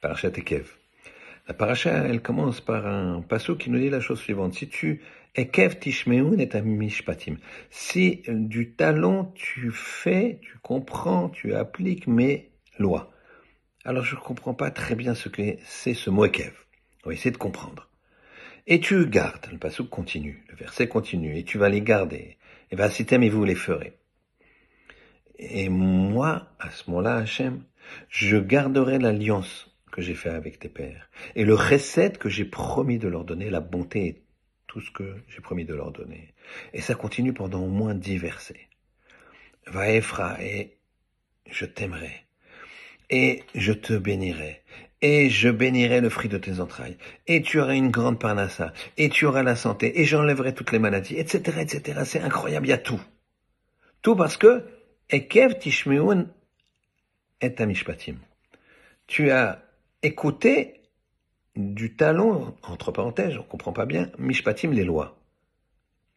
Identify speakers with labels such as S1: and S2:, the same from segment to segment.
S1: Parachat Ekev. La paracha, elle commence par un passage qui nous dit la chose suivante. Si tu Ekev tishmeun et mishpatim. Si du talent tu fais, tu comprends, tu appliques mes lois. Alors je ne comprends pas très bien ce que c'est ce mot Ekev. On va essayer de comprendre. Et tu gardes, le passage continue, le verset continue, et tu vas les garder. Et va citem et vous les ferez. Et moi, à ce moment-là, Hachem, je garderai l'alliance que j'ai fait avec tes pères, et le recette que j'ai promis de leur donner, la bonté et tout ce que j'ai promis de leur donner. Et ça continue pendant au moins dix versets. Va Ephra, et je t'aimerai, et je te bénirai, et je bénirai le fruit de tes entrailles, et tu auras une grande parnassa, et tu auras la santé, et j'enlèverai toutes les maladies, etc., etc. C'est incroyable, il y a tout. Tout parce que Ekev tishmeun et amishpatim. Tu as écouté du talon, entre parenthèses, on comprend pas bien, mishpatim, les lois.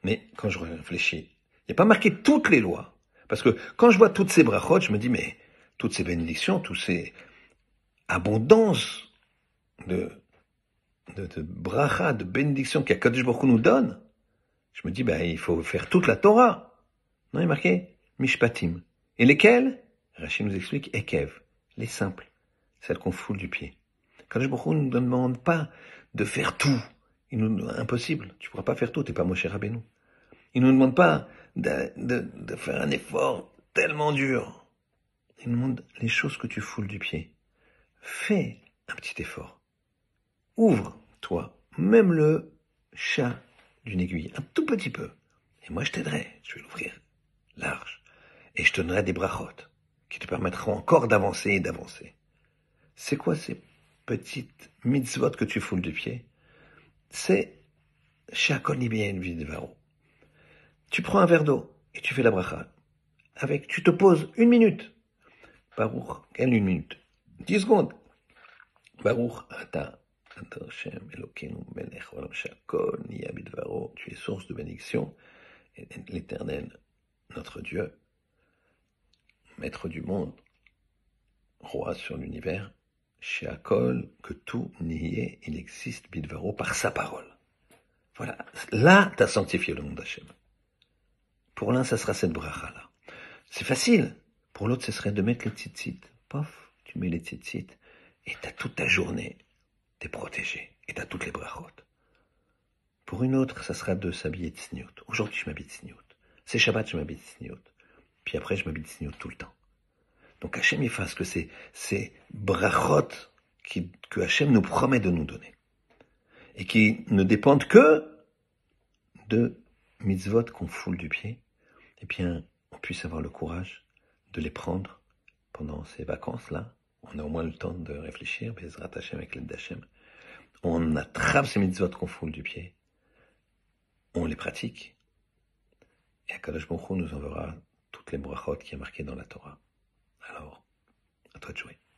S1: Mais quand je réfléchis, il n'y a pas marqué toutes les lois. Parce que quand je vois toutes ces brachot, je me dis, mais toutes ces bénédictions, toutes ces abondances de, de, de bracha, de bénédictions qu'Akadosh Baruch nous donne, je me dis, ben, il faut faire toute la Torah. Non, il est marqué Mishpatim. Et lesquels Rachid nous explique Ekev, les simples, celles qu'on foule du pied. Kadosh Baruch ne nous demande pas de faire tout. Il nous, impossible. Tu pourras pas faire tout. T'es pas Moshe Rabbeinu. Il nous demande pas de, de, de faire un effort tellement dur. Il nous demande les choses que tu foules du pied. Fais un petit effort. Ouvre, toi, même le chat d'une aiguille, un tout petit peu. Et moi, je t'aiderai. Je vais l'ouvrir large. Et je te donnerai des brachotes qui te permettront encore d'avancer et d'avancer. C'est quoi ces petites mitzvot que tu foules du pied? C'est. Tu prends un verre d'eau et tu fais la bracha. Avec, tu te poses une minute. Baruch, quelle une minute? Dix secondes. Baruch. Tu es source de bénédiction. L'éternel, notre Dieu, maître du monde, roi sur l'univers, chez que tout est, il existe, Bidvaro, par sa parole. Voilà. Là, tu as sanctifié le monde d'Hachem. Pour l'un, ça sera cette bracha-là. C'est facile. Pour l'autre, ce serait de mettre les tzitzit. Pof, tu mets les tzitzit, et t'as toute ta journée, t'es protégé, et t'as toutes les brachot. Pour une autre, ça sera de s'habiller tsniout. Aujourd'hui, je m'habille tsniout. C'est Shabbat, je m'habille tsniout. Puis après, je m'habille tsniout tout le temps. Donc Hachem, il fasse que c'est, c'est brachot que Hachem nous promet de nous donner. Et qui ne dépendent que de mitzvot qu'on foule du pied. Et bien, on puisse avoir le courage de les prendre pendant ces vacances-là. On a au moins le temps de réfléchir, Bezrat Hachem avec l'aide d'Hachem. On attrape ces mitzvot qu'on foule du pied. On les pratique. Et Akadosh Baruch Hu nous enverra toutes les brachot qui est marqué dans la Torah. Toi de.